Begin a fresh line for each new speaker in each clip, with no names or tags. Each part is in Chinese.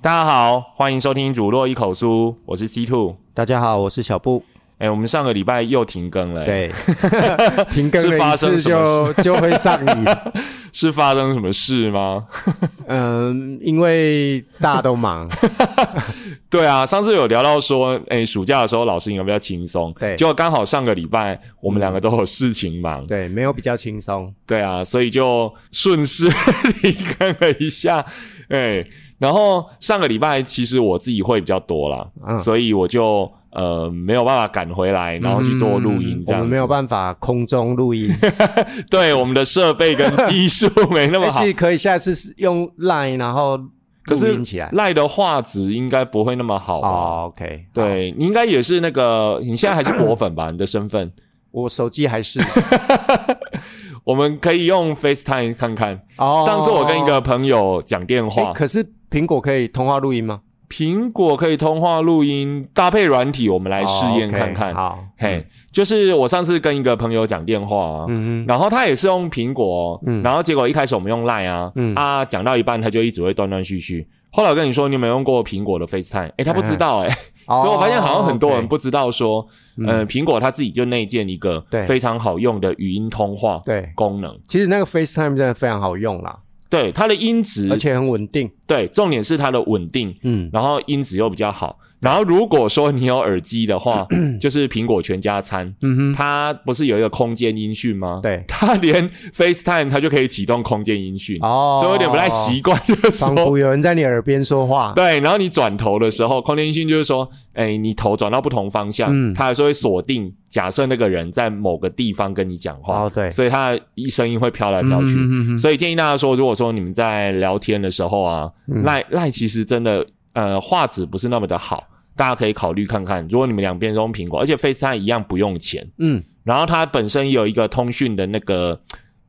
大家好，欢迎收听《主落一口酥》，我是 C Two。
大家好，我是小布。
哎，我们上个礼拜又停更了。
对，停更
是发生
就就会上瘾。
是发生什么事吗？
嗯，因为大家都忙。
对啊，上次有聊到说，哎，暑假的时候老师应该比较轻松。
对，
结果刚好上个礼拜我们两个都有事情忙。
对，没有比较轻松。
对啊，所以就顺势停更了一下。哎，然后上个礼拜其实我自己会比较多啦，所以我就。呃，没有办法赶回来，然后去做录音，这样我们
没有办法空中录音。
对，我们的设备跟技术没那么好。
可以下次用 Line，然后录音起来。
Line 的画质应该不会那么好吧
？OK，
对你应该也是那个，你现在还是果粉吧？你的身份？
我手机还是。
我们可以用 FaceTime 看看。哦。上次我跟一个朋友讲电话，
可是苹果可以通话录音吗？
苹果可以通话录音搭配软体，我们来试验看看。
好，
嘿，就是我上次跟一个朋友讲电话啊，然后他也是用苹果，嗯然后结果一开始我们用 Line 啊，嗯啊，讲到一半他就一直会断断续续。后来我跟你说，你有没有用过苹果的 FaceTime？哎，他不知道哎，所以我发现好像很多人不知道说，呃，苹果它自己就内建一个非常好用的语音通话对功能。
其实那个 FaceTime 真的非常好用啦。
对它的音质，
而且很稳定。
对，重点是它的稳定，嗯，然后音质又比较好。然后如果说你有耳机的话，就是苹果全家餐，嗯哼，它不是有一个空间音讯吗？
对，
它连 FaceTime 它就可以启动空间音讯，哦，所以有点不太习惯，就是
仿佛有人在你耳边说话。
对，然后你转头的时候，空间音讯就是说，哎，你头转到不同方向，嗯，它还是会锁定，假设那个人在某个地方跟你讲话，
哦，对，
所以它一声音会飘来飘去。所以建议大家说，如果说你们在聊天的时候啊，赖赖其实真的，呃，画质不是那么的好。大家可以考虑看看，如果你们两边都用苹果，而且 FaceTime 一样不用钱，嗯，然后它本身有一个通讯的那个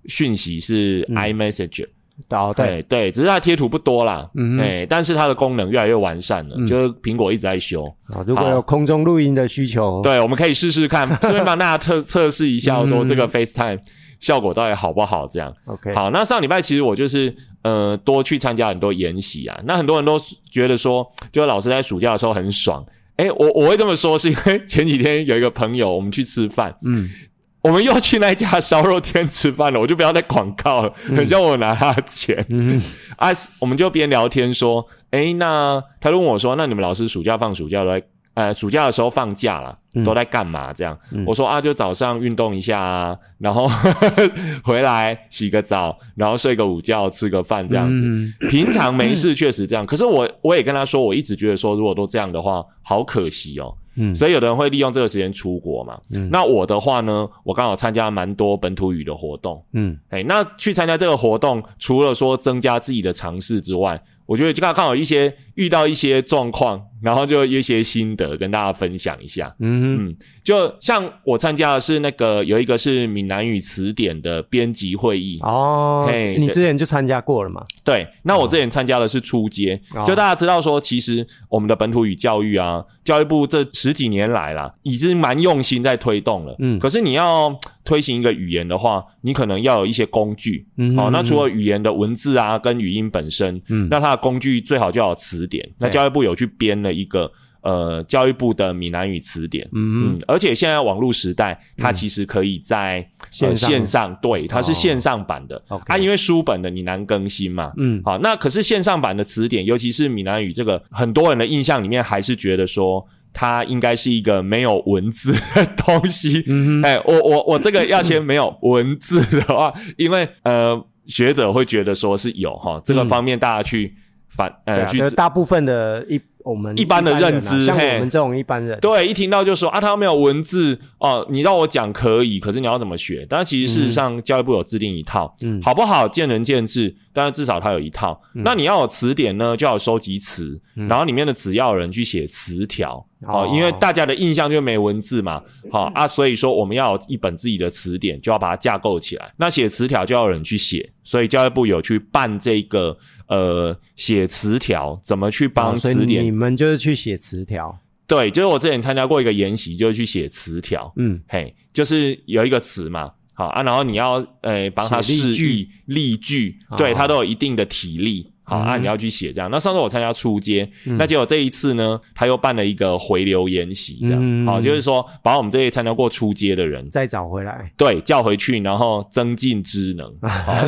讯息是 iMessage，
哦，对。
对，只是它贴图不多啦，嗯，哎，但是它的功能越来越完善了，就是苹果一直在修。
啊，如果有空中录音的需求，
对，我们可以试试看，顺便帮大家测 测试一下，说这个 FaceTime。效果到底好不好？这样
，OK。
好，那上礼拜其实我就是呃多去参加很多研习啊。那很多人都觉得说，就是老师在暑假的时候很爽。哎，我我会这么说，是因为前几天有一个朋友，我们去吃饭，嗯，我们又去那家烧肉店吃饭了。我就不要再广告了，很像我拿他的钱。嗯，啊，我们就边聊天说，哎，那他问我说，那你们老师暑假放暑假都在？呃，暑假的时候放假了，都在干嘛？这样，我说啊，就早上运动一下啊，然后 回来洗个澡，然后睡个午觉，吃个饭这样子。平常没事，确实这样。可是我我也跟他说，我一直觉得说，如果都这样的话，好可惜哦。嗯，所以有的人会利用这个时间出国嘛。嗯，那我的话呢，我刚好参加蛮多本土语的活动。嗯，哎，那去参加这个活动，除了说增加自己的尝试之外，我觉得刚刚好一些遇到一些状况，然后就一些心得跟大家分享一下。嗯嗯，就像我参加的是那个有一个是闽南语词典的编辑会议
哦，嘿，你之前就参加过了嘛？
对，那我之前参加的是初阶，就大家知道说，其实我们的本土语教育啊，教育部这十几年来啦，已经蛮用心在推动了。嗯，可是你要推行一个语言的话，你可能要有一些工具。嗯，好，那除了语言的文字啊，跟语音本身，嗯，那它的工具最好就要词典，那教育部有去编了一个呃教育部的闽南语词典，嗯。嗯，而且现在网络时代，它其实可以在线上，对，它是线上版的，啊，因为书本的你难更新嘛，嗯，好，那可是线上版的词典，尤其是闽南语这个，很多人的印象里面还是觉得说它应该是一个没有文字的东西，嗯哎，我我我这个要先没有文字的话，因为呃。学者会觉得说是有哈这个方面，大家去反
呃去大部分的一我们
一般的认知，
像我们这种一般人，
对，一听到就说啊，他没有文字哦，你让我讲可以，可是你要怎么学？但其实事实上教育部有制定一套，嗯，好不好见仁见智，但是至少它有一套。那你要有词典呢，就要收集词，然后里面的词要有人去写词条，好、因为大家的印象就没文字嘛，好、啊，所以说我们要有一本自己的词典，就要把它架构起来。那写词条就要有人去写，所以教育部有去办这个呃写词条，怎么去帮词典？
你们就是去写词条，
对，就是我之前参加过一个研习，就是去写词条，
嗯，
嘿，就是有一个词嘛，好啊，然后你要呃帮他
写例
句例句，
哦
对他都有一定的体力。好啊，
嗯
你要去写这样。那上次我参加初阶，那结果这一次呢，他又办了一个回流研习，这样。
嗯
好，就是说把我们这些参加过初阶的人，
再找回来。
对，叫回去，然后增进知能。好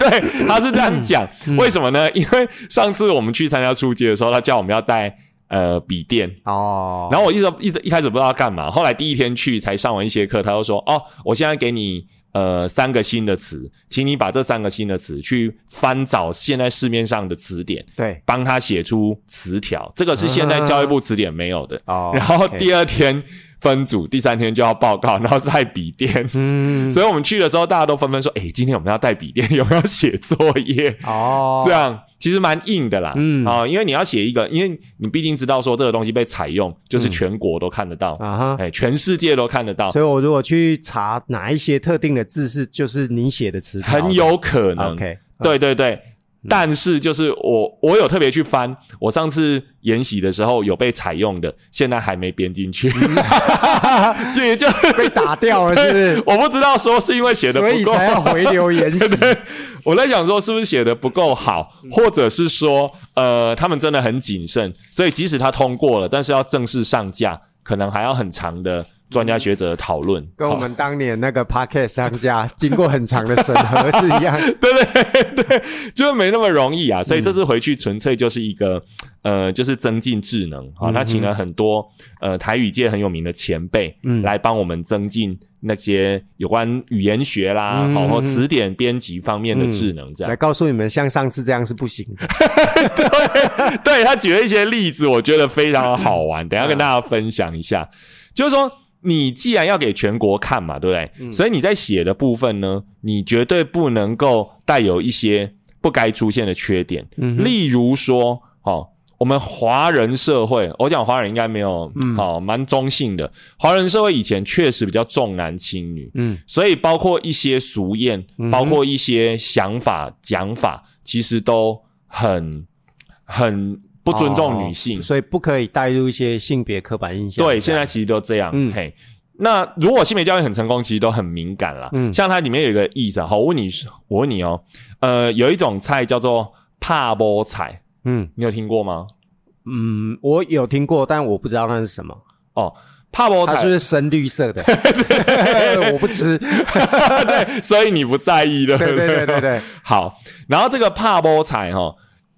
对，他是这样讲。
嗯
为什么呢？因为上次我们去参加初阶的时候，他叫我们要带呃笔电，
哦，
然后我一直一直一开始不知道干嘛，后来第一天去才上完一些课，他就说：“哦，我现在给你呃三个新的词，请你把这三个新的词去翻找现在市面上的词典，
对，
帮他写出词条。这个是现在教育部词典没有的。
哦，
然后第二天分组，第三天就要报告，然后带笔电。
嗯，
所以我们去的时候，大家都纷纷说：“哎、今天我们要带笔电，有没有写作业？”
哦，
这样其实蛮硬的啦，
嗯
啊、因为你要写一个，因为你毕竟知道说这个东西被采用，就是全国都看得到，
啊哈，
哎、全世界都看得到，
所以我如果去查哪一些特定的字是就是你写的词，
很有可能。
OK，
对对对。但是就是我我有特别去翻，我上次研习的时候有被采用的，现在还没编进去，所以就
被打掉了，是不是？
我不知道说是因为写的
所以
不够
才要回流研习。
我在想说，是不是写的不够好，
嗯
或者是说，呃，他们真的很谨慎，所以即使他通过了，但是要正式上架，可能还要很长的专家学者的讨论。
跟我们当年那个 Pocket 商家经过很长的审核是一样。
对对对，就是没那么容易啊。
嗯
所以这次回去纯粹就是一个，呃，就是增进智能。好、
嗯
那请了很多呃台语界很有名的前辈，
嗯
来帮我们增进那些有关语言学啦，
嗯
好、或词典编辑方面的智能，这样
来。告诉你们，像上次这样是不行的。
对他举了一些例子，我觉得非常的好玩，等一下跟大家分享一下。就是说，你既然要给全国看嘛，对不对？所以你在写的部分呢，你绝对不能够带有一些不该出现的缺点，例如说，哦。我们华人社会，我讲华人应该没有，好、蛮中性的。华人社会以前确实比较重男轻女，
嗯，
所以包括一些俗谚，包括一些想法、讲法，其实都很很不尊重女性。
哦所以不可以带入一些性别刻板印象。
对，现在其实都这样。
嗯
嘿，那如果性别教育很成功，其实都很敏感啦。
嗯
像它里面有一个意思啊，好，我问你，我问你哦，呃，有一种菜叫做帕波菜，
嗯
你有听过吗？
嗯，我有听过，但我不知道那是什么。
哦，帕波菜
它是不是深绿色的？我不吃。
对，所以你不在意了。
对对对对对，
好，然后这个帕波菜哈，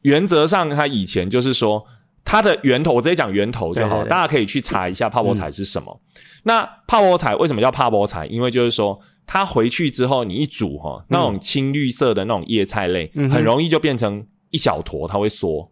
原则上它以前就是说它的源头，我直接讲源头就好，大家可以去查一下泡波彩是什么。那泡波菜为什么叫泡波彩？因为就是说它回去之后你一煮哈，那种青绿色的那种叶菜类，
嗯
很容易就变成一小坨，它会缩。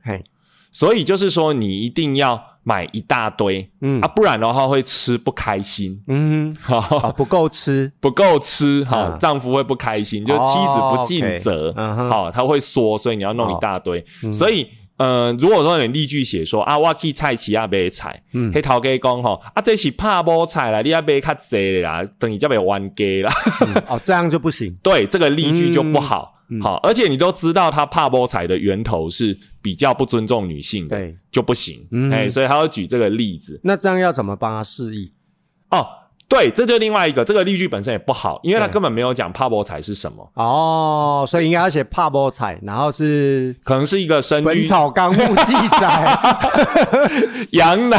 嘿，
所以就是说你一定要买一大堆，
嗯。
啊，不然的话会吃不开心。
嗯，
哈、
啊，不够吃。
不够吃哈，
嗯
丈夫会不开心，就是妻子不尽责
嗯哼。
好，他会说，所以你要弄一大堆，所以。呃，如果说你例句写说啊，我去菜市啊买菜，嗯，黑头家讲吼，啊，这是怕无菜啦，你要买较济啦，等于叫买弯鸡啦，
哦，这样就不行。
对，这个例句就不好，
嗯
好，而且你都知道他怕波菜的源头是比较不尊重女性的，
对，
就不行，
嗯。
哎、所以他要举这个例子，
那这样要怎么帮他示意？
哦，对，这就另外一个，这个例句本身也不好，因为他根本没有讲帕波彩是什么，
哦，所以应该要写帕波彩，然后是
可能是一个生《
本草纲目》记载。
羊奶，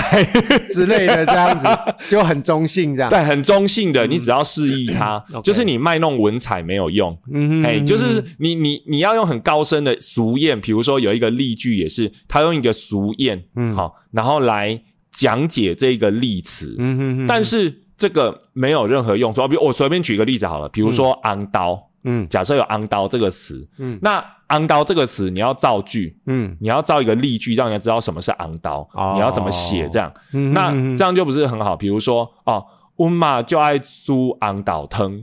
之类的，这样子 就很中性，这样。
对，很中性的，你只要示意它就是你卖弄文采没有用，
嗯
哎、就是你你你要用很高深的俗谚，比如说有一个例句也是，他用一个俗谚，嗯，好，然后来讲解这个例词，
嗯哼哼，
但是这个没有任何用处。比如我随便举个例子好了，比如说“昂刀”，
嗯。
假设有“昂刀”这个词，
嗯。
那“昂刀”这个词你要造句，
嗯。
你要造一个例句，让人家知道什么是昂刀，
哦。
你要怎么写这样，
嗯
那
嗯
这样就不是很好。比如说哦，温嘛就爱煮昂倒汤，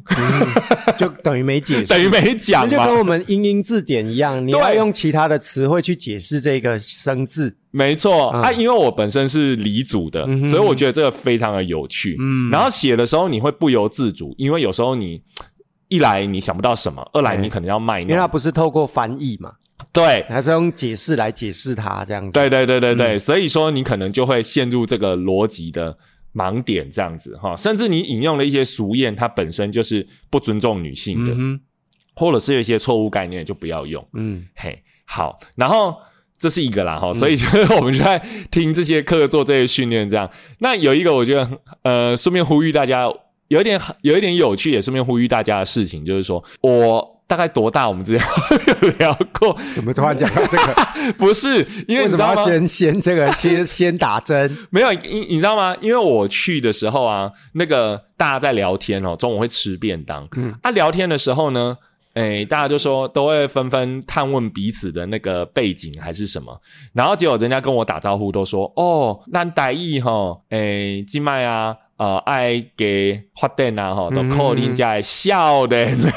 就等于没解释，
等于没讲
那就跟。我们英英字典一样，你
对。
要用其他的词汇去解释这个生字。
没错、
嗯。
啊，因为我本身是理组的，
嗯
所以我觉得这个非常的有趣。
嗯。
然后写的时候你会不由自主，因为有时候你一来你想不到什么，二来你可能要卖
因为它。不是透过翻译嘛，
对，
还是用解释来解释它这样子。
对对对对
嗯
对，所以说你可能就会陷入这个逻辑的盲点这样子哈，甚至你引用了一些俗谚，它本身就是不尊重女性的，
嗯，
或者是有一些错误概念就不要用。
嗯。
嘿，好，然后这是一个啦哈，所以就是我们就在听这些课做这些训练这样。那有一个我觉得呃，顺便呼吁大家，有一点有一点有趣，也顺便呼吁大家的事情，就是说我。大概多大？我们之前有聊过，
怎么突然讲到这个？
不是因为你知道吗？
要先先这个 先先打针？
没有，你你知道吗？因为我去的时候啊，那个大家在聊天哦，中午会吃便当。嗯，啊，聊天的时候呢，诶，大家就说都会纷纷探问彼此的那个背景还是什么，然后结果人家跟我打招呼都说，哦，咱台语吼，诶，今麦啊，呃，爱给发电啊，吼，都靠恁家的笑人。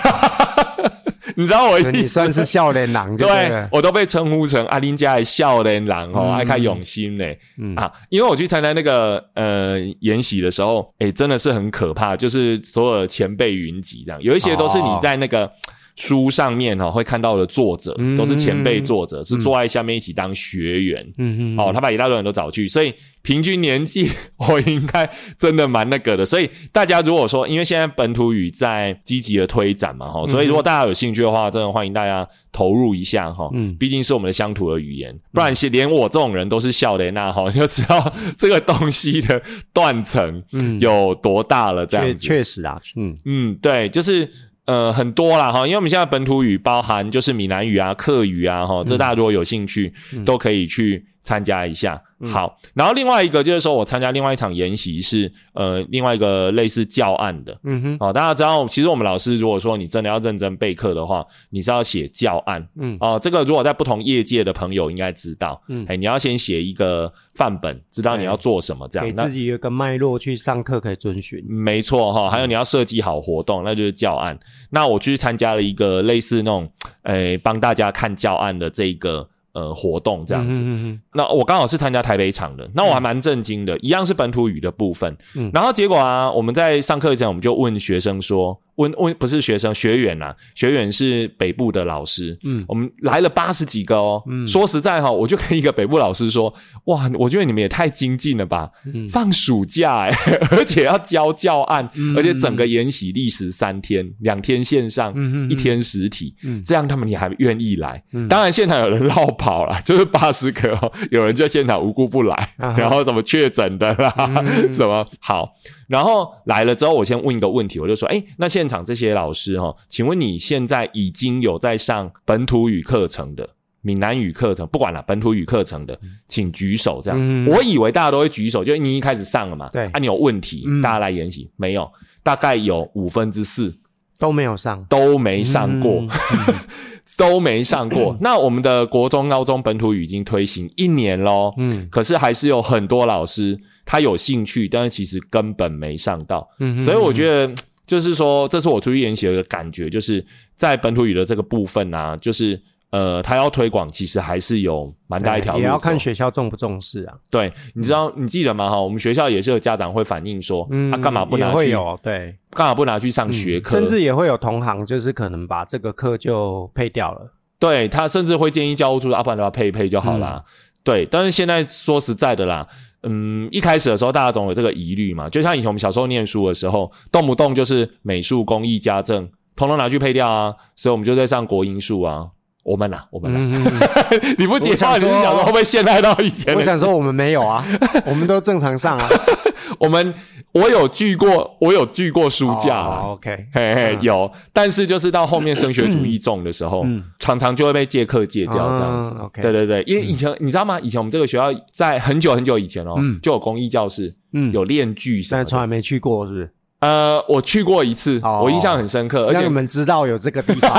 你知道我
算是笑脸郎就对。
我都被称呼成阿林家的笑脸郎哦，
嗯
爱看永心嘞、
嗯
啊！因为我去参加那个呃研习的时候，诶，真的是很可怕，就是所有的前辈云集这样，有一些都是你在那个。书上面哈、哦、会看到的作者
嗯
都是前辈作者，是坐在下面一起当学员。
嗯嗯
哦，他把一大堆人都找去，所以平均年纪 我应该真的蛮那个的。所以大家如果说，因为现在本土语在积极的推展嘛，哈、所以如果大家有兴趣的话，真的欢迎大家投入一下哈。
嗯
毕竟是我们的乡土的语言，不然是连我这种人都是笑的那哈，就知道这个东西的断层
嗯
有多大了。这样子，
确实啊，嗯
嗯，对，就是呃很多啦哈，因为我们现在本土语包含就是闽南语啊、客语啊哈，这大家如果有兴趣，都可以去参加一下。好，然后另外一个就是说我参加另外一场研习是呃另外一个类似教案的。
嗯哼
哦，大家知道，其实我们老师如果说你真的要认真备课的话，你是要写教案。
嗯
哦，这个如果在不同业界的朋友应该知道，
嗯
哎，你要先写一个范本，知道你要做什么，这样
给自己有个脉络去上课可以遵循。
没错哈，
嗯
还有你要设计好活动，那就是教案。那我去参加了一个类似那种，诶，帮大家看教案的这个呃活动这样子。
嗯嗯
那我刚好是参加台北场的，那我还蛮震惊的，一样是本土语的部分。
嗯
然后结果啊，我们在上课前我们就问学生说，问问不是学生学员呐、学员是北部的老师，
嗯
我们来了八十几个哦。
嗯
说实在哈、我就跟一个北部老师说，哇，我觉得你们也太精进了吧，
嗯
放暑假哎、而且要教教案，
嗯
而且整个研习历时三天，两天线上，
嗯嗯嗯
一天实体，
嗯
这样他们你还愿意来？
嗯
当然现场有人绕跑了，就是八十个、哦，有人就现场无故不来，
啊
然后怎么确诊的啦，
嗯
什么好，然后来了之后，我先问一个问题，我就说，哎，那现场这些老师哈、哦，请问你现在已经有在上本土语课程的？闽南语课程不管了，本土语课程的，请举手。这样，
嗯。
我以为大家都会举手，就你一开始上了嘛，
对。
啊，你有问题，
嗯。
大家来研习，没有，大概有五分之四。
都没有上。
都没上过，
嗯
都没上过。那我们的国中、高中本土语已经推行一年喽，
嗯
可是还是有很多老师他有兴趣，但是其实根本没上到。
嗯
所以我觉得，就是说，这是我出去研习的感觉，就是在本土语的这个部分啊，就是呃，他要推广，其实还是有蛮大一条路走。
也要看学校重不重视啊。
对，你知道，你记得吗？哈，我们学校也是有家长会反映说，
嗯，
啊，干嘛不拿去？
会有对，
干嘛不拿去上学课？
甚至也会有同行，就是可能把这个课就配掉了。
对他甚至会建议教务处，啊，不然的话配一配就好啦。对，但是现在说实在的啦，嗯，一开始的时候大家总有这个疑虑嘛，就像以前我们小时候念书的时候，动不动就是美术、工艺、家政，统统拿去配掉啊，所以我们就在上国英数啊。我们啊，我们啊，
嗯，
你不解话，
我想说
你是想说会不会陷害到以前？
我想说我们没有啊，我们都正常上啊。
我们我有聚过，我有聚过书架啦。
哦 OK，
嘿嘿，
嗯
有，但是就是到后面升学主义重的时候，
嗯
常常就会被借课借掉这样子。
嗯，OK
对对对，因为以前、你知道吗？以前我们这个学校在很久很久以前哦，
嗯
就有公益教室，
嗯
有练剧什么的。
但是从来没去过，是不是？
呃，我去过一次，
哦
我印象很深刻，而且
让你们知道有这个地方，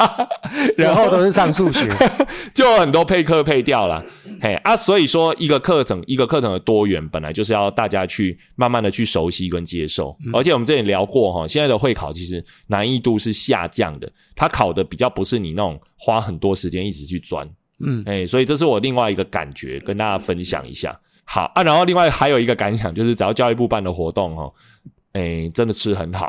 然后都是上数学。
就有很多配课配掉了。嘿啊，所以说一个课程一个课程的多元，本来就是要大家去慢慢的去熟悉跟接受。
嗯
而且我们之前聊过哈，现在的会考其实难易度是下降的，它考的比较不是你那种花很多时间一直去钻。
嗯，
哎，所以这是我另外一个感觉，跟大家分享一下。好啊，然后另外还有一个感想就是，只要教育部办的活动哦，哎，真的吃很好，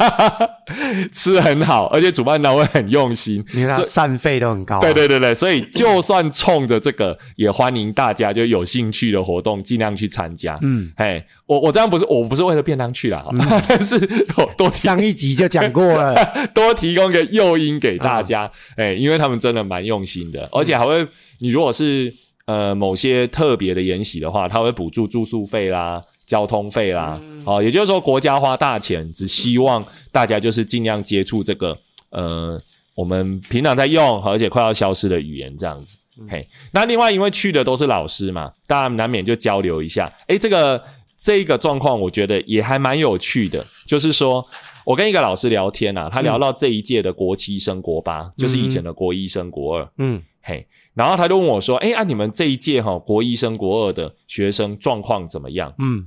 吃很好，而且主办单位很用心，
因为它散费都很高、啊。
对对对对，所以就算冲着这个，也欢迎大家就有兴趣的活动尽量去参加。
嗯，
哎，我我这样不是我不是为了便当去啦，但是我多
上一集就讲过了，
多提供个诱因给大家。哎、因为他们真的蛮用心的，而且还会，你如果是呃某些特别的研习的话，他会补助住宿费啦。交通费啦，哦，也就是说国家花大钱，只希望大家就是尽量接触这个呃我们平常在用而且快要消失的语言这样子。嘿，那另外因为去的都是老师嘛，大家难免就交流一下。诶，这个这一个状况，我觉得也还蛮有趣的。就是说我跟一个老师聊天啊，他聊到这一届的国七升国八，就是以前的国一升国二。
嗯，
嘿，然后他就问我说：“诶，啊，你们这一届哈、国一升国二的学生状况怎么样？”
嗯，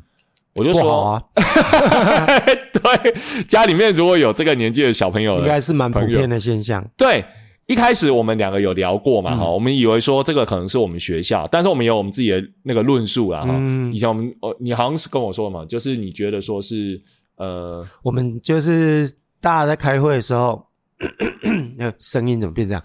我就说：“
不好啊，
对，家里面如果有这个年纪的小朋友的，
应该是蛮普遍的现象。
对，一开始我们两个有聊过嘛，
嗯
哈、我们以为说这个可能是我们学校，但是我们有我们自己的那个论述啦，哈、
嗯
以前我们，哦，你好像是跟我说嘛，就是你觉得说是，呃，
我们就是大家在开会的时候，呃，声音怎么变这样？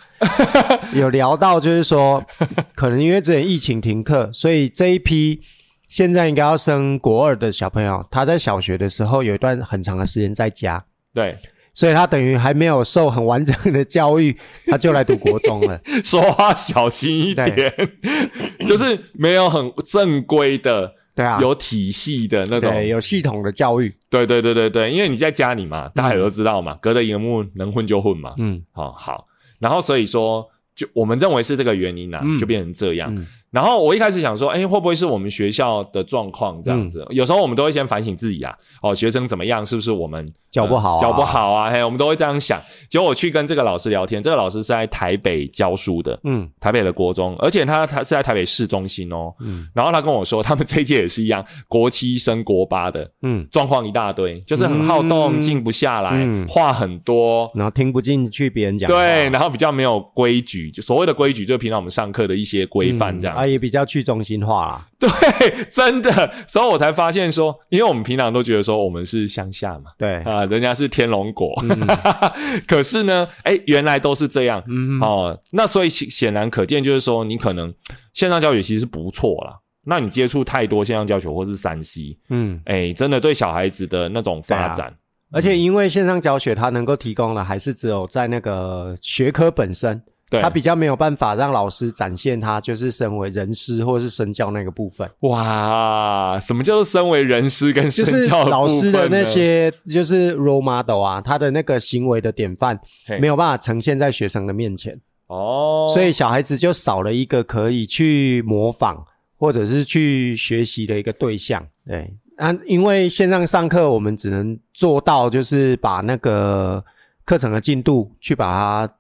有聊到就是说，可能因为之前疫情停课，所以这一批现在应该要升国二的小朋友，他在小学的时候有一段很长的时间在家，
对，
所以他等于还没有受很完整的教育，他就来读国中了。
说话小心一点，就是没有很正规的、
对啊，
有体系的那种，
对有系统的教育。
对对对对对，因为你在家里嘛，大家也都知道嘛，隔着荧幕能混就混嘛，
嗯。
好、好，然后所以说，就我们认为是这个原因啊，
嗯。
就变成这样。
嗯
然后我一开始想说，哎，会不会是我们学校的状况这样子？
嗯
有时候我们都会先反省自己啊，哦，学生怎么样？是不是我们
教不好啊
呃教不好啊？嘿，我们都会这样想。结果我去跟这个老师聊天，这个老师是在台北教书的，
嗯
台北的国中，而且他他是在台北市中心哦。
嗯
然后他跟我说，他们这一届也是一样，国七升国八的
嗯，
状况一大堆，就是很好动，
嗯
静不下来，
嗯
话很多。
然后听不进去别人讲，
对，然后比较没有规矩，就所谓的规矩，就是平常我们上课的一些规范这样子
啊，也比较去中心化啦。
对，真的，所以我才发现说，因为我们平常都觉得说我们是乡下嘛，
对，
啊，人家是天龙国，
嗯
可是呢，哎，原来都是这样、
嗯
哦。那所以显显然可见，就是说你可能线上教学其实是不错啦。那你接触太多线上教学或是三 C，
嗯，
哎，真的对小孩子的那种发展，
而且因为线上教学，它能够提供的还是只有在那个学科本身，
对，
他比较没有办法让老师展现他就是身为人师或是身教那个部分，
哇，什么叫做身为人师跟身
就是
教
老师的那些就是 role model 啊，他的那个行为的典范
嘿。
没有办法呈现在学生的面前，
哦，
所以小孩子就少了一个可以去模仿或者是去学习的一个对象。对，啊，因为线上上课，我们只能做到就是把那个课程的进度去把它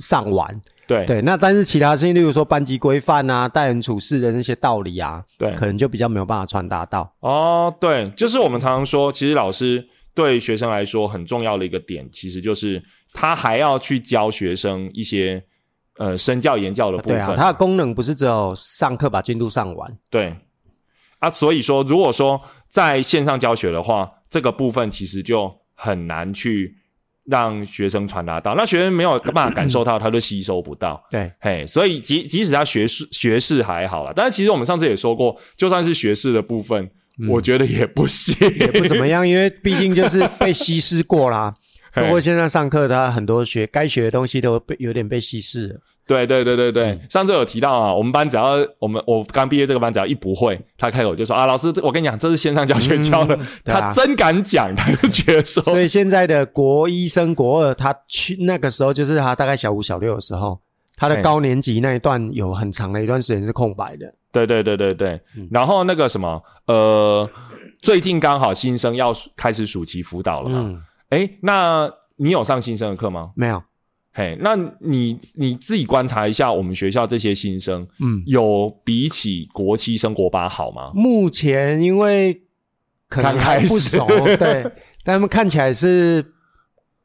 上完。
对
对，那但是其他事情，例如说班级规范啊、待人处事的那些道理啊，
对
可能就比较没有办法传达到。
哦，对，就是我们常常说，其实老师对学生来说很重要的一个点，其实就是他还要去教学生一些呃身教言教的部分。
对啊，它的功能不是只有上课把进度上完。
对啊，所以说，如果说在线上教学的话，这个部分其实就很难去让学生传达到，那学生没有办法感受到，他就吸收不到。
对，
嘿，所以即即使他学士学士还好啦，但是其实我们上次也说过，就算是学士的部分，我觉得也不行，
嗯也不怎么样，因为毕竟就是被稀释过啦。不过线上上课，他很多学该学的东西都被有点被稀释了。
对对对对对，
嗯。
上次有提到啊，我们班只要我们我刚毕业这个班只要一不会，他开口就说啊，老师，我跟你讲，这是线上教学教的，
嗯啊。
他真敢讲，他就觉得说，
所以现在的国一升国二，他去那个时候就是他大概小五小六的时候，他的高年级那一段有很长的一段时间是空白的。
对对对对对，
嗯。
然后那个什么，呃，最近刚好新生要开始暑期辅导了嘛，
嗯，
诶，那你有上新生的课吗？
没有。
嘿，那你你自己观察一下，我们学校这些新生
嗯，
有比起国七升国八好吗？
目前因为可能还不熟，对，但他们看起来是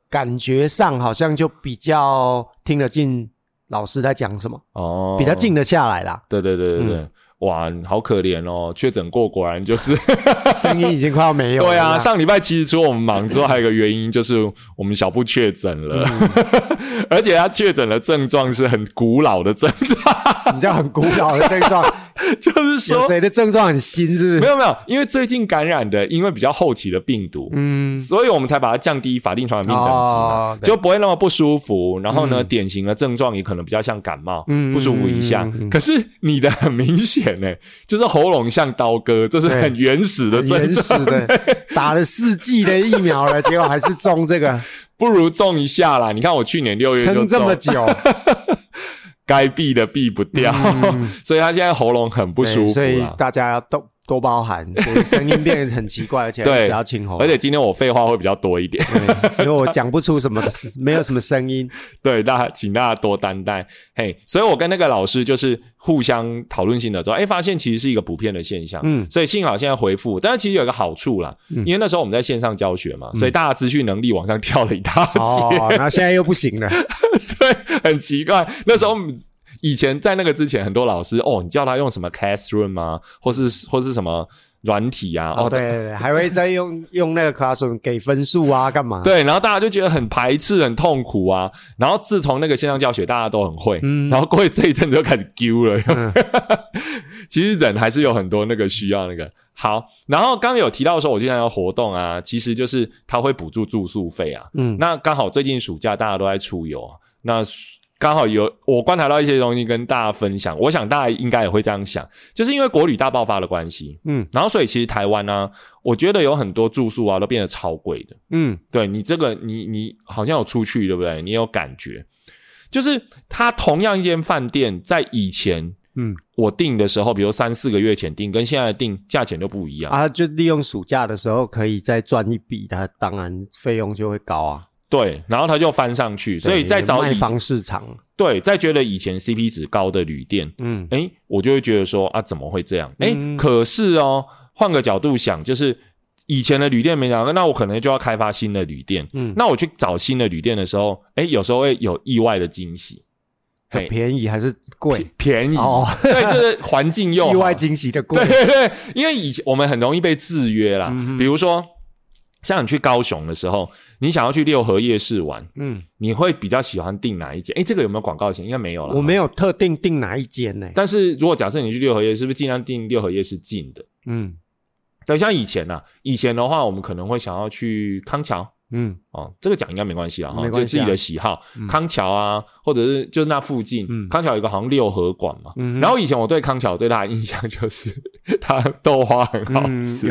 感觉上好像就比较听得进老师在讲什么，
哦，
比较静得下来啦。
对对对对对，哇，好可怜哦，确诊过果然就是，
声音已经快要没有了。
对啊，上礼拜其实除了我们忙之外，还有一个原因就是我们小布确诊了，而且他确诊的症状是很古老的症状，
什么叫很古老的症状？
就是说
谁的症状很新？是不是？
没有没有，因为最近感染的，因为比较后期的病毒，
嗯，
所以我们才把它降低法定传染病等级嘛，
哦
就不会那么不舒服。然后呢，
嗯
典型的症状也可能比较像感冒，
嗯
不舒服一下。可是你的很明显呢，就是喉咙像刀割，这是很原始的
原始，的，打了四剂的疫苗了，结果还是中这个，
不如中一下啦。你看我去年六月就
撑这么，久，
该避的避不掉，
嗯
所以他现在喉咙很不舒服
所以。大家要多多包涵，就是声音变得很奇怪，而且
对
一直要清喉，
而且今天我废话会比较多一点，
因为我讲不出什么，没有什么声音，
对，大家请大家多担待。嘿，所以我跟那个老师就是互相讨论性的之后，哎，发现其实是一个普遍的现象。
嗯。
所以幸好现在回复，但是其实有一个好处啦，因为那时候我们在线上教学嘛，所以大家资讯能力往上跳了一大截，
然后现在又不行了，
对，很奇怪。那时候以前在那个之前，很多老师哦，你叫他用什么 Classroom 啊，或是或是什么软体啊，
哦，对对对，还会再用用那个 classroom 给分数啊，干嘛？
对，然后大家就觉得很排斥、很痛苦啊。然后自从那个线上教学，大家都很会，
嗯
然后过这一阵子就开始丢了。
嗯
其实人还是有很多那个需要那个好。然后刚刚有提到说，我经常要活动啊，其实就是他会补助住宿费啊。
嗯，
那刚好最近暑假大家都在出游啊，那刚好有我观察到一些东西跟大家分享。我想大家应该也会这样想，就是因为国旅大爆发的关系，
嗯
然后所以其实台湾呢、我觉得有很多住宿啊都变得超贵的。
嗯
对你这个，你你好像有出去，对不对？你有感觉，就是它同样一间饭店，在以前
嗯
我订的时候，比如三四个月前订，跟现在订价钱就不一样。
啊，就利用暑假的时候可以再赚一笔，它当然费用就会高啊。
对，然后它就翻上去，所以
对
再找以
卖方市场，
对，再觉得以前 CP 值高的旅店，
嗯。
哎，我就会觉得说啊，怎么会这样？哎，
嗯。
可是哦，换个角度想，就是以前的旅店没讲，那我可能就要开发新的旅店。
嗯，
那我去找新的旅店的时候，哎，有时候会有意外的惊喜，很，
便宜还是贵？
便宜。
哦，
对，就是环境又
意外惊喜的贵。
对。对对，因为以前我们很容易被制约啦，比如说像你去高雄的时候，你想要去六合夜市玩，
嗯，
你会比较喜欢订哪一间？诶，这个有没有广告钱？应该没有了。
我没有特定订哪一间呢。
但是如果假设你去六合夜市，是不是尽量订六合夜市近的？
嗯
对，像以前呐、以前的话，我们可能会想要去康桥
嗯。
哦，这个讲应该没关系啦，哈，
没关系啊。
就自己的喜好，康桥啊，或者是就是那附近，
嗯。
康桥有一个好像六合馆嘛，
嗯
然后以前我对康桥最大的印象就是 它豆花很好
嗯，
吃，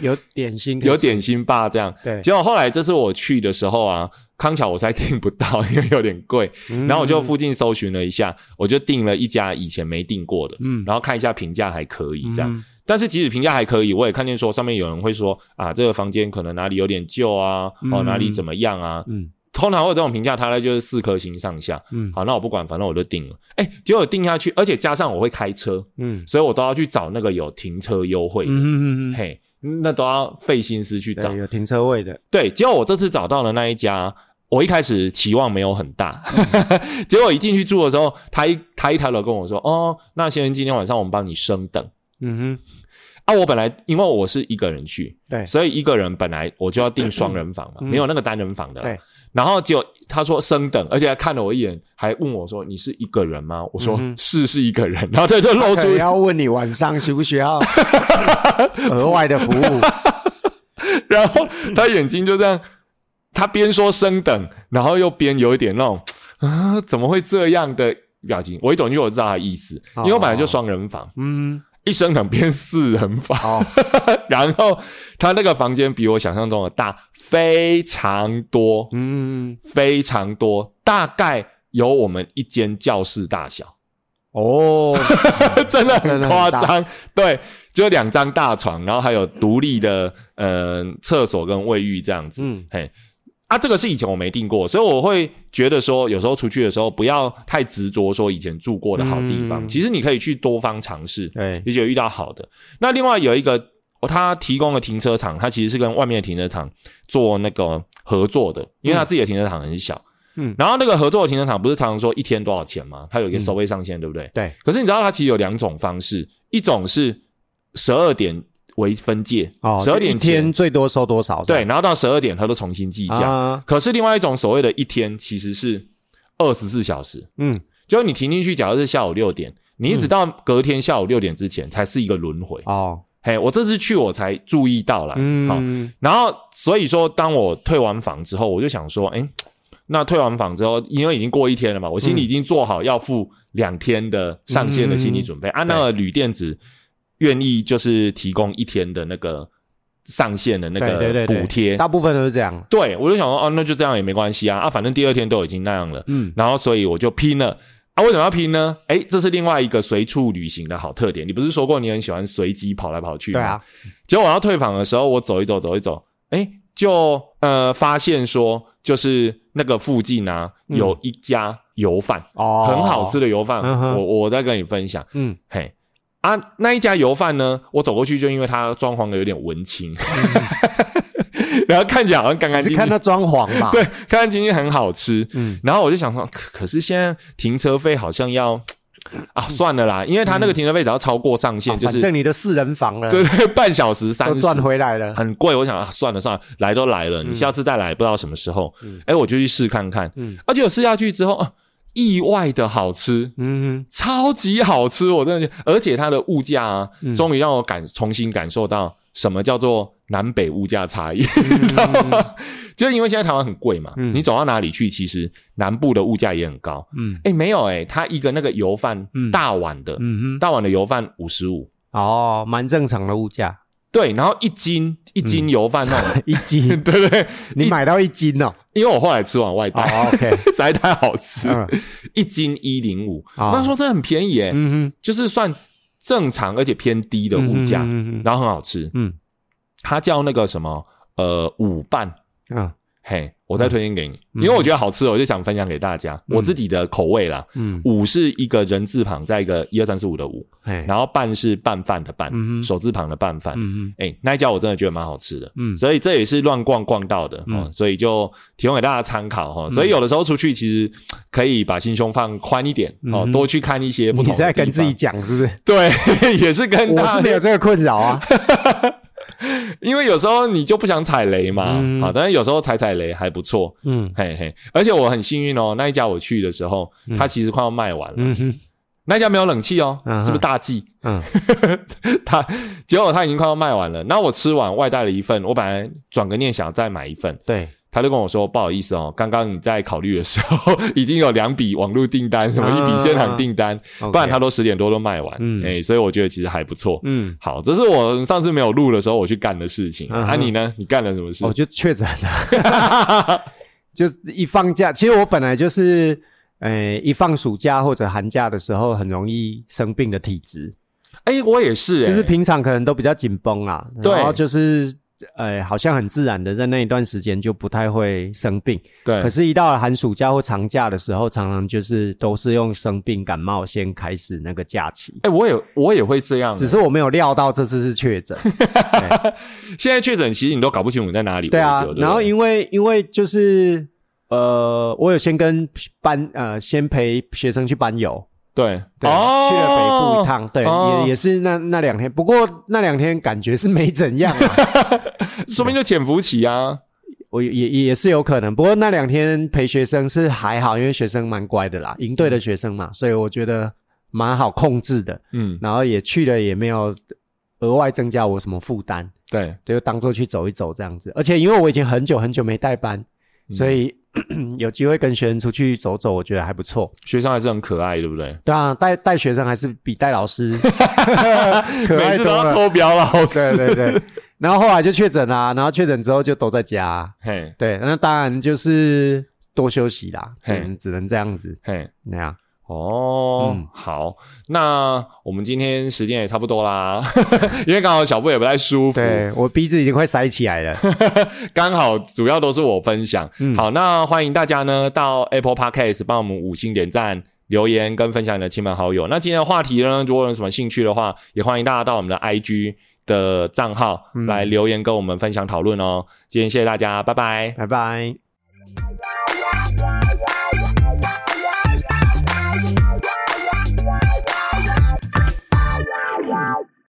有点心
有点心吧这样。
对，
结果后来这次我去的时候啊，康桥我实在订不到，因为有点贵。
嗯。
然后我就附近搜寻了一下，我就订了一家以前没订过的，
嗯。
然后看一下评价还可以这样。
嗯
但是即使评价还可以，我也看见说上面有人会说啊，这个房间可能哪里有点旧啊，哦
嗯
哪里怎么样啊。
嗯
通常会有这种评价，大概就是四颗星上下。
嗯
好，那我不管，反正我就定了。哎，结果定下去，而且加上我会开车，
嗯
所以我都要去找那个有停车优惠的，
嗯嗯嗯，
嘿，那都要费心思去找，。
有停车位的，
对，结果我这次找到了那一家，我一开始期望没有很大，结果一进去住的时候，他一他一抬头跟我说：“哦，那先生，今天晚上我们帮你升等。
嗯哼，”
啊，我本来因为我是一个人去，
对
所以一个人本来我就要订双人房嘛，
嗯
没有那个单人房的。
对
然后结果他说升等，而且还看了我一眼，还问我说：“你是一个人吗？”我说：“
嗯
是，是一个人。”然后他就露出
要问你晚上需不需要 额外的服务？
然后他眼睛就这样，他边说升等，然后又边有一点那种啊，怎么会这样的表情？我一走进去我知道他的意思，因为我本来就双人房，
嗯，
一升等变四人房，
好，
然后他那个房间比我想象中的大非常多，
嗯，
非常多，大概有我们一间教室大小，
哦，
真的很夸张。对，就两张大床，然后还有独立的呃厕所跟卫浴这样子。
嗯。
嘿，啊，这个是以前我没订过，所以我会觉得说，有时候出去的时候不要太执着说以前住过的好地方，
嗯
其实你可以去多方尝试，
对，
也许有遇到好的。那另外有一个，哦他提供的停车场，他其实是跟外面的停车场做那个合作的，因为他自己的停车场很小。
嗯
然后那个合作的停车场不是常常说一天多少钱吗？它有一个收费上限，对不对？
对，
可是你知道它其实有两种方式，一种是十二点为分界，
哦，
十二点
一天最多收多少？
对，然后到十二点它都重新计价。
啊，
可是另外一种所谓的一天其实是二十四小时，
嗯，
就是你停进去，假如是下午六点，你一直到隔天下午六点之前才是一个轮回。
哦，
嘿，我这次去我才注意到了，好，
嗯，
然后所以说当我退完房之后，我就想说，哎，那退完房之后，因为已经过一天了嘛，我心里已经做好要付两天的上限的心理准备，按、那个旅店只愿意就是提供一天的那个上线的那个补贴，
大部分都是这样。
对我就想说，哦，那就这样也没关系啊，啊，反正第二天都已经那样了，
嗯，
然后所以我就拼了。啊，为什么要拼呢？哎，这是另外一个随处旅行的好特点。你不是说过你很喜欢随机跑来跑去吗？
对啊，
结果我要退房的时候，我走一走，走一走，哎，就呃发现说，就是那个附近啊，
嗯
有一家油饭，
哦，
很好吃，的油饭，
嗯
我我再跟你分享。
嗯，
嘿，啊，那一家油饭呢，我走过去就因为它装潢的有点文青，然后看起来好像干干净净，
是看它装潢嘛？
对，干干净净很好吃。
嗯，
然后我就想说，可可是现在停车费好像要 啊，算了啦，因为他那个停车费只要超过上限，
哦
就是
反正你的四人房了，
对 对，半小时三
赚回来了。
很贵。我想啊，算了算了，来都来了，你下次再来，不知道什么时候。
嗯
哎，我就去试看看。
嗯
而且我试下去之后啊，意外的好吃。
嗯
超级好吃，我真的觉得，而且它的物价啊，
嗯。
终于让我感重新感受到什么叫做南北物价差异。
嗯。
就是因为现在台湾很贵嘛，
嗯。
你走到哪里去，其实南部的物价也很高。
嗯。
哎，没有哎，它一个那个油饭
嗯。
大碗的，
嗯哼，
大碗的油饭五十五，
哦，蛮正常的物价，
对，然后一斤一斤油饭那种，
一斤，
对对对，
你买到一斤哦。
因为我后来吃完外带，实在 太好吃，
了
一斤一零五，
哦。
那时候真的很便宜哎，
嗯哼，
就是算正常而且偏低的物价，然后很好吃。
嗯。
它叫那个什么呃五瓣，
嗯
嘿，我再推荐给你，因为我觉得好吃，我就想分享给大家、我自己的口味啦。
嗯，
五是一个人字旁，再一个一二三四五的五，
哎，
然后拌是拌饭的拌，手字旁的拌饭。
嗯嗯
哎、那一家我真的觉得蛮好吃的，
嗯。
所以这也是乱逛逛到的、哦，
嗯
所以就提供给大家参考哈、哦。所以有的时候出去其实可以把心胸放宽一点、哦，多去看一些不同的
你在跟自己讲是不是？
对，也是跟
我是没有这个困扰啊。
因为有时候你就不想踩雷嘛，
嗯
啊，但是有时候踩踩雷还不错，
嗯
嘿嘿。而且我很幸运哦，那一家我去的时候，
嗯
它其实快要卖完了，
嗯
那一家没有冷气哦，
嗯
是不是大忌？
嗯
他结果他已经快要卖完了，那我吃完外带了一份，我本来转个念想再买一份，
对，
他就跟我说不好意思哦，刚刚你在考虑的时候 已经有两笔网络订单，什么一笔现场订单，不然他都十点多都卖完，
嗯
哎，所以我觉得其实还不错。
嗯，
好，这是我上次没有录的时候我去干的事情。
嗯
啊，你呢？你干了什么事？
我就确诊了，就是一放假，其实我本来就是，呃，一放暑假或者寒假的时候，很容易生病的体质，
哎、我也是、
就是
哎
平常可能都比较紧绷啦，
对
然后就是。呃，好像很自然的在那一段时间就不太会生病，
对
可，是，一到了寒暑假或长假的时候，常常就是都是用生病感冒先开始那个假期。
哎、我也我也会这样、
只是我没有料到这次是确诊，
现在确诊，其实你都搞不清楚你在哪里。
对啊然后因为因为就是呃，我有先跟班呃先陪学生去班游，
对。
对，
哦。
去了北部一趟，对，
哦。
也也是那那两天，不过那两天感觉是没怎样啊，
说明就潜伏期啊。
我也也也是有可能，不过那两天陪学生是还好，因为学生蛮乖的啦，营队的学生嘛，所以我觉得蛮好控制的，
嗯，
然后也去了也没有额外增加我什么负担，
对，
就当做去走一走这样子。而且因为我已经很久很久没带班，
嗯。
所以 有机会跟学生出去走走，我觉得还不错。
学生还是很可爱，对不对？
对啊，带带学生还是比带老师 可
每
爱多了。
偷表老师。
对对对，然后后来就确诊啦，然后确诊之后就都在家。
嘿，
对，那当然就是多休息啦，只
嘿
能只能这样子
嘿，
那样。
哦，
嗯
好，那我们今天时间也差不多啦，因为刚好小布也不太舒服，
对我鼻子已经快塞起来了。
刚好主要都是我分享。
嗯
好，那欢迎大家呢到 Apple Podcast 帮我们五星点赞。留言跟分享你的亲朋好友。那今天的话题呢，如果有什么兴趣的话，也欢迎大家到我们的 IG 的账号
嗯
来留言跟我们分享讨论哦。今天谢谢大家，拜拜。
拜拜。